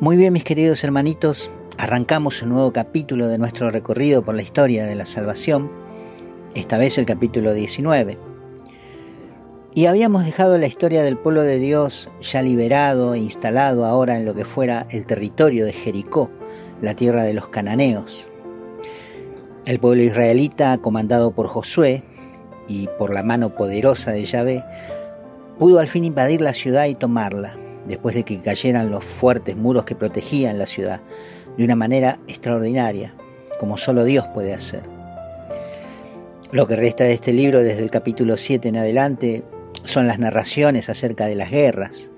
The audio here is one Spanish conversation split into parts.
Muy bien, mis queridos hermanitos, arrancamos un nuevo capítulo de nuestro recorrido por la historia de la salvación, esta vez el capítulo 19. Y habíamos dejado la historia del pueblo de Dios ya liberado e instalado ahora en lo que fuera el territorio de Jericó, la tierra de los cananeos. El pueblo israelita, comandado por Josué y por la mano poderosa de Yahvé, pudo al fin invadir la ciudad y tomarla después de que cayeran los fuertes muros que protegían la ciudad, de una manera extraordinaria, como solo Dios puede hacer. Lo que resta de este libro desde el capítulo 7 en adelante son las narraciones acerca de las guerras,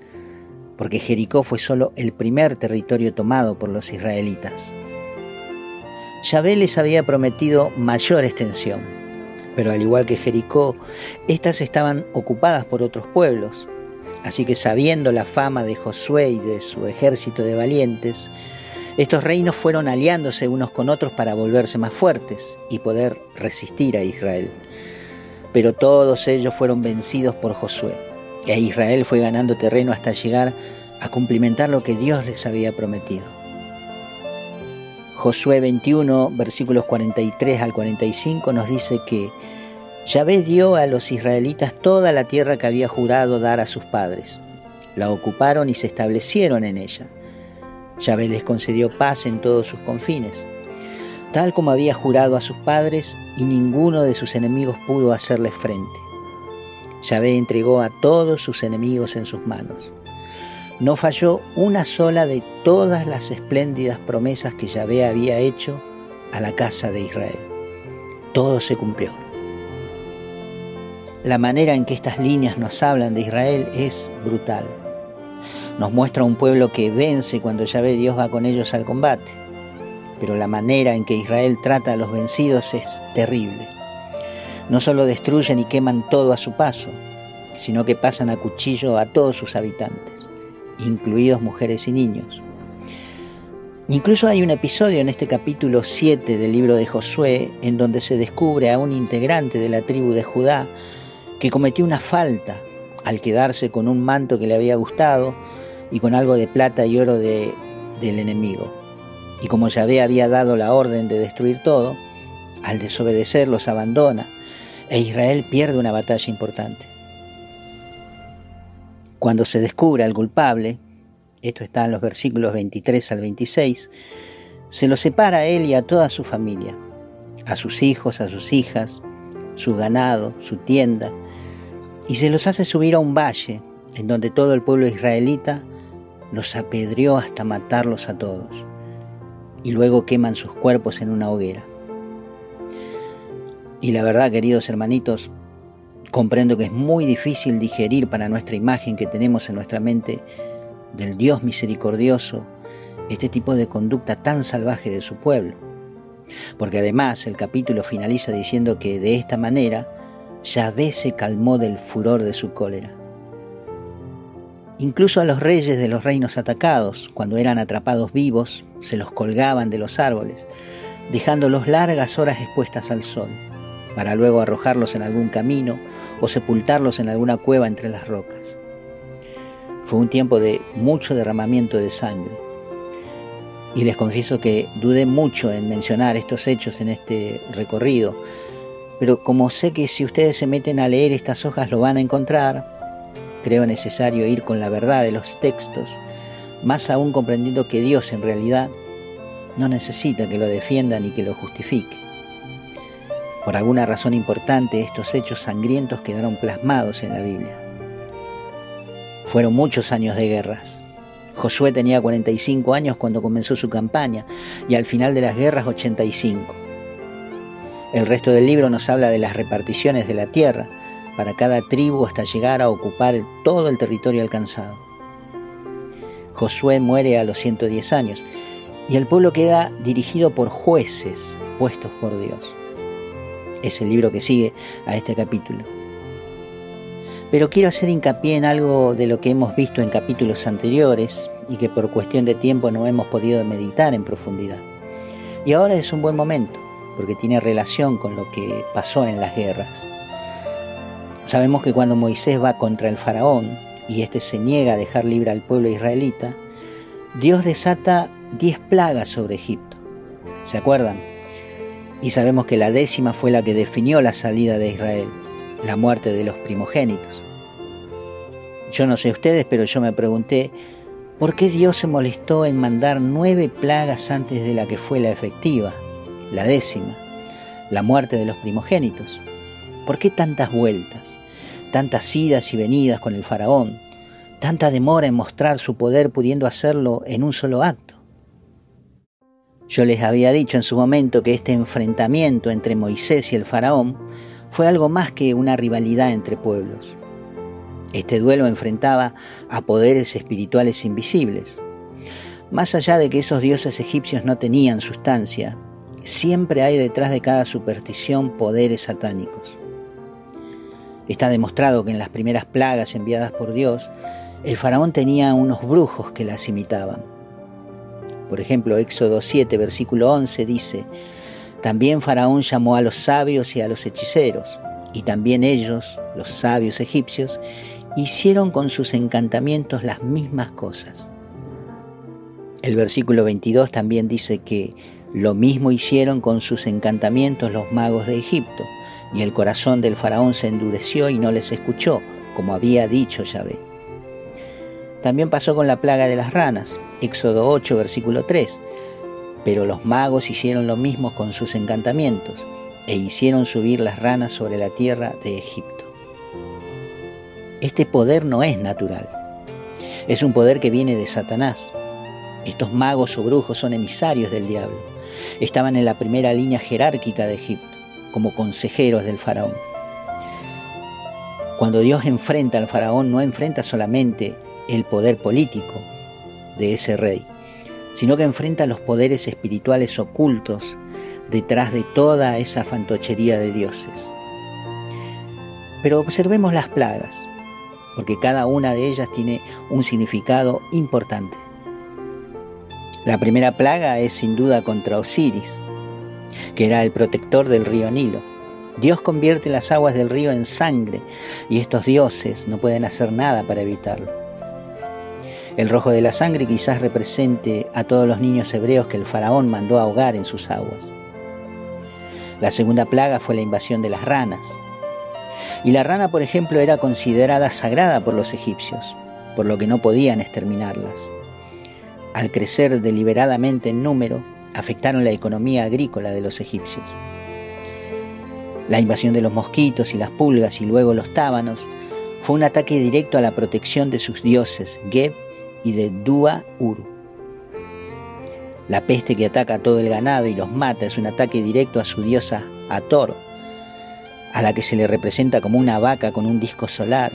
porque Jericó fue solo el primer territorio tomado por los israelitas. Yahvé les había prometido mayor extensión, pero al igual que Jericó, éstas estaban ocupadas por otros pueblos, Así que sabiendo la fama de Josué y de su ejército de valientes, estos reinos fueron aliándose unos con otros para volverse más fuertes y poder resistir a Israel. Pero todos ellos fueron vencidos por Josué, e Israel fue ganando terreno hasta llegar a cumplimentar lo que Dios les había prometido. Josué 21, versículos 43 al 45 nos dice que Yahvé dio a los israelitas toda la tierra que había jurado dar a sus padres. La ocuparon y se establecieron en ella. Yahvé les concedió paz en todos sus confines, tal como había jurado a sus padres, y ninguno de sus enemigos pudo hacerles frente. Yahvé entregó a todos sus enemigos en sus manos. No falló una sola de todas las espléndidas promesas que Yahvé había hecho a la casa de Israel. Todo se cumplió. La manera en que estas líneas nos hablan de Israel es brutal. Nos muestra un pueblo que vence cuando ya ve Dios va con ellos al combate. Pero la manera en que Israel trata a los vencidos es terrible. No solo destruyen y queman todo a su paso, sino que pasan a cuchillo a todos sus habitantes, incluidos mujeres y niños. Incluso hay un episodio en este capítulo 7 del libro de Josué en donde se descubre a un integrante de la tribu de Judá que cometió una falta al quedarse con un manto que le había gustado y con algo de plata y oro de, del enemigo. Y como Yahvé había dado la orden de destruir todo, al desobedecer los abandona e Israel pierde una batalla importante. Cuando se descubre al culpable, esto está en los versículos 23 al 26, se lo separa a él y a toda su familia, a sus hijos, a sus hijas, su ganado, su tienda, y se los hace subir a un valle en donde todo el pueblo israelita los apedreó hasta matarlos a todos, y luego queman sus cuerpos en una hoguera. Y la verdad, queridos hermanitos, comprendo que es muy difícil digerir para nuestra imagen que tenemos en nuestra mente del Dios misericordioso este tipo de conducta tan salvaje de su pueblo. Porque además el capítulo finaliza diciendo que de esta manera Yahvé se calmó del furor de su cólera. Incluso a los reyes de los reinos atacados, cuando eran atrapados vivos, se los colgaban de los árboles, dejándolos largas horas expuestas al sol, para luego arrojarlos en algún camino o sepultarlos en alguna cueva entre las rocas. Fue un tiempo de mucho derramamiento de sangre. Y les confieso que dudé mucho en mencionar estos hechos en este recorrido, pero como sé que si ustedes se meten a leer estas hojas lo van a encontrar, creo necesario ir con la verdad de los textos, más aún comprendiendo que Dios en realidad no necesita que lo defiendan y que lo justifique. Por alguna razón importante estos hechos sangrientos quedaron plasmados en la Biblia. Fueron muchos años de guerras. Josué tenía 45 años cuando comenzó su campaña y al final de las guerras 85. El resto del libro nos habla de las reparticiones de la tierra para cada tribu hasta llegar a ocupar todo el territorio alcanzado. Josué muere a los 110 años y el pueblo queda dirigido por jueces puestos por Dios. Es el libro que sigue a este capítulo. Pero quiero hacer hincapié en algo de lo que hemos visto en capítulos anteriores y que por cuestión de tiempo no hemos podido meditar en profundidad. Y ahora es un buen momento porque tiene relación con lo que pasó en las guerras. Sabemos que cuando Moisés va contra el faraón y éste se niega a dejar libre al pueblo israelita, Dios desata diez plagas sobre Egipto. ¿Se acuerdan? Y sabemos que la décima fue la que definió la salida de Israel, la muerte de los primogénitos. Yo no sé ustedes, pero yo me pregunté, ¿por qué Dios se molestó en mandar nueve plagas antes de la que fue la efectiva, la décima, la muerte de los primogénitos? ¿Por qué tantas vueltas, tantas idas y venidas con el faraón, tanta demora en mostrar su poder pudiendo hacerlo en un solo acto? Yo les había dicho en su momento que este enfrentamiento entre Moisés y el faraón fue algo más que una rivalidad entre pueblos. Este duelo enfrentaba a poderes espirituales invisibles. Más allá de que esos dioses egipcios no tenían sustancia, siempre hay detrás de cada superstición poderes satánicos. Está demostrado que en las primeras plagas enviadas por Dios, el faraón tenía unos brujos que las imitaban. Por ejemplo, Éxodo 7, versículo 11 dice, También faraón llamó a los sabios y a los hechiceros, y también ellos, los sabios egipcios, hicieron con sus encantamientos las mismas cosas. El versículo 22 también dice que lo mismo hicieron con sus encantamientos los magos de Egipto, y el corazón del faraón se endureció y no les escuchó, como había dicho Yahvé. También pasó con la plaga de las ranas, Éxodo 8, versículo 3. Pero los magos hicieron lo mismo con sus encantamientos, e hicieron subir las ranas sobre la tierra de Egipto. Este poder no es natural. Es un poder que viene de Satanás. Estos magos o brujos son emisarios del diablo. Estaban en la primera línea jerárquica de Egipto, como consejeros del faraón. Cuando Dios enfrenta al faraón, no enfrenta solamente el poder político de ese rey, sino que enfrenta los poderes espirituales ocultos detrás de toda esa fantochería de dioses. Pero observemos las plagas porque cada una de ellas tiene un significado importante. La primera plaga es sin duda contra Osiris, que era el protector del río Nilo. Dios convierte las aguas del río en sangre y estos dioses no pueden hacer nada para evitarlo. El rojo de la sangre quizás represente a todos los niños hebreos que el faraón mandó a ahogar en sus aguas. La segunda plaga fue la invasión de las ranas, y la rana, por ejemplo, era considerada sagrada por los egipcios, por lo que no podían exterminarlas. Al crecer deliberadamente en número, afectaron la economía agrícola de los egipcios. La invasión de los mosquitos y las pulgas y luego los tábanos fue un ataque directo a la protección de sus dioses, Geb y de Dua Uru. La peste que ataca a todo el ganado y los mata es un ataque directo a su diosa Ator, a la que se le representa como una vaca con un disco solar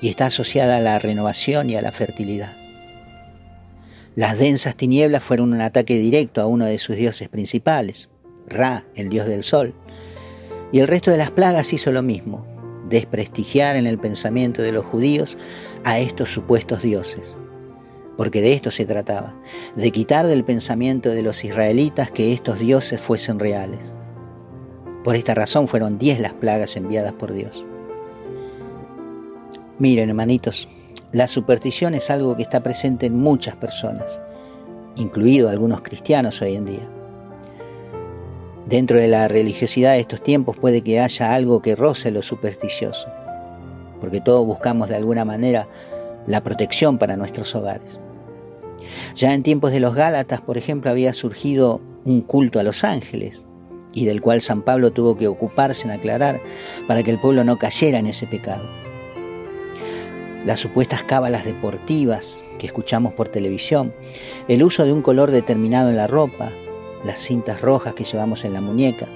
y está asociada a la renovación y a la fertilidad. Las densas tinieblas fueron un ataque directo a uno de sus dioses principales, Ra, el dios del sol, y el resto de las plagas hizo lo mismo, desprestigiar en el pensamiento de los judíos a estos supuestos dioses. Porque de esto se trataba, de quitar del pensamiento de los israelitas que estos dioses fuesen reales. Por esta razón fueron diez las plagas enviadas por Dios. Miren, hermanitos, la superstición es algo que está presente en muchas personas, incluido algunos cristianos hoy en día. Dentro de la religiosidad de estos tiempos puede que haya algo que roce lo supersticioso, porque todos buscamos de alguna manera la protección para nuestros hogares. Ya en tiempos de los Gálatas, por ejemplo, había surgido un culto a los ángeles, y del cual San Pablo tuvo que ocuparse en aclarar para que el pueblo no cayera en ese pecado. Las supuestas cábalas deportivas que escuchamos por televisión, el uso de un color determinado en la ropa, las cintas rojas que llevamos en la muñeca,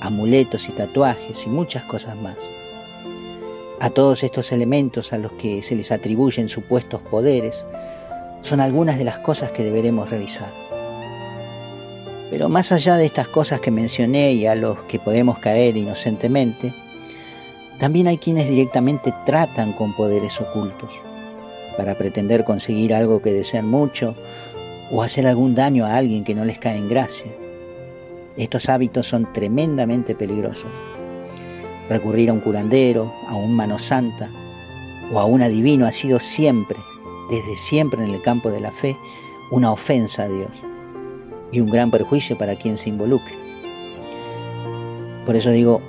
amuletos y tatuajes y muchas cosas más. A todos estos elementos a los que se les atribuyen supuestos poderes son algunas de las cosas que deberemos revisar. Pero más allá de estas cosas que mencioné y a los que podemos caer inocentemente, también hay quienes directamente tratan con poderes ocultos para pretender conseguir algo que desean mucho o hacer algún daño a alguien que no les cae en gracia. Estos hábitos son tremendamente peligrosos. Recurrir a un curandero, a un mano santa o a un adivino ha sido siempre, desde siempre en el campo de la fe, una ofensa a Dios y un gran perjuicio para quien se involucre. Por eso digo,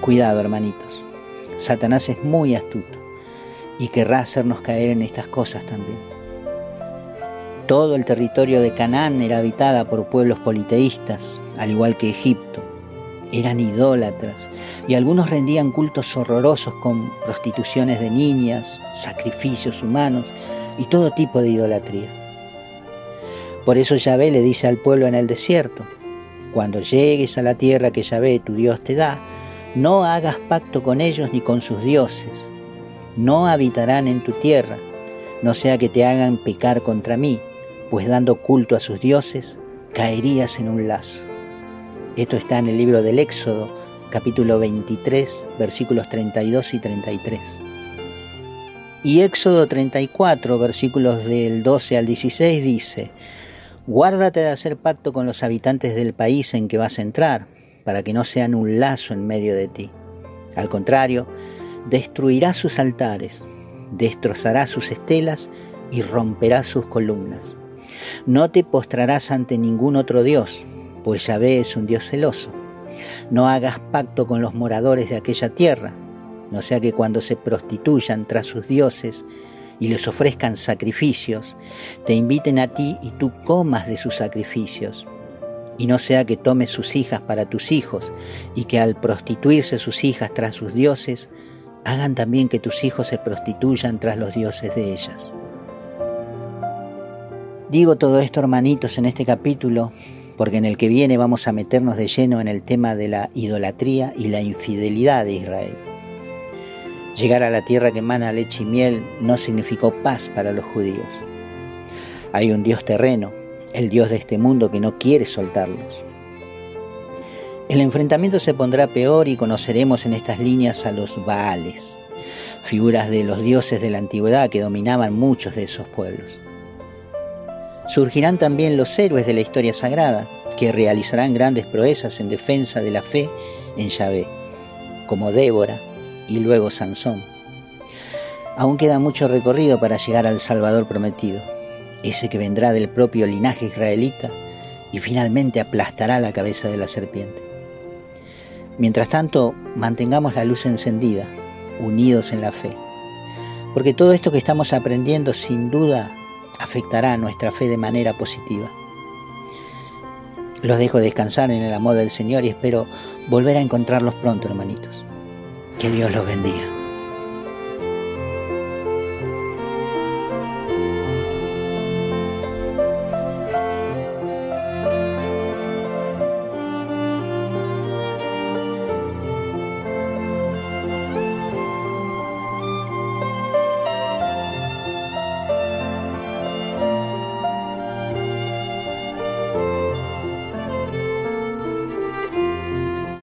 cuidado hermanitos, Satanás es muy astuto y querrá hacernos caer en estas cosas también. Todo el territorio de Canaán era habitada por pueblos politeístas, al igual que Egipto. Eran idólatras y algunos rendían cultos horrorosos con prostituciones de niñas, sacrificios humanos y todo tipo de idolatría. Por eso Yahvé le dice al pueblo en el desierto, cuando llegues a la tierra que Yahvé tu Dios te da, no hagas pacto con ellos ni con sus dioses, no habitarán en tu tierra, no sea que te hagan pecar contra mí, pues dando culto a sus dioses, caerías en un lazo. Esto está en el libro del Éxodo, capítulo 23, versículos 32 y 33. Y Éxodo 34, versículos del 12 al 16 dice, Guárdate de hacer pacto con los habitantes del país en que vas a entrar, para que no sean un lazo en medio de ti. Al contrario, destruirá sus altares, destrozará sus estelas y romperá sus columnas. No te postrarás ante ningún otro Dios, pues Yahvé es un Dios celoso. No hagas pacto con los moradores de aquella tierra, no sea que cuando se prostituyan tras sus dioses y les ofrezcan sacrificios, te inviten a ti y tú comas de sus sacrificios. Y no sea que tomes sus hijas para tus hijos y que al prostituirse sus hijas tras sus dioses, hagan también que tus hijos se prostituyan tras los dioses de ellas. Digo todo esto, hermanitos, en este capítulo, porque en el que viene vamos a meternos de lleno en el tema de la idolatría y la infidelidad de Israel. Llegar a la tierra que emana leche y miel no significó paz para los judíos. Hay un Dios terreno, el Dios de este mundo que no quiere soltarlos. El enfrentamiento se pondrá peor y conoceremos en estas líneas a los Baales, figuras de los dioses de la antigüedad que dominaban muchos de esos pueblos. Surgirán también los héroes de la historia sagrada, que realizarán grandes proezas en defensa de la fe en Yahvé, como Débora y luego Sansón. Aún queda mucho recorrido para llegar al Salvador prometido, ese que vendrá del propio linaje israelita y finalmente aplastará la cabeza de la serpiente. Mientras tanto, mantengamos la luz encendida, unidos en la fe, porque todo esto que estamos aprendiendo sin duda afectará nuestra fe de manera positiva. Los dejo descansar en el amor del Señor y espero volver a encontrarlos pronto, hermanitos. Que Dios los bendiga.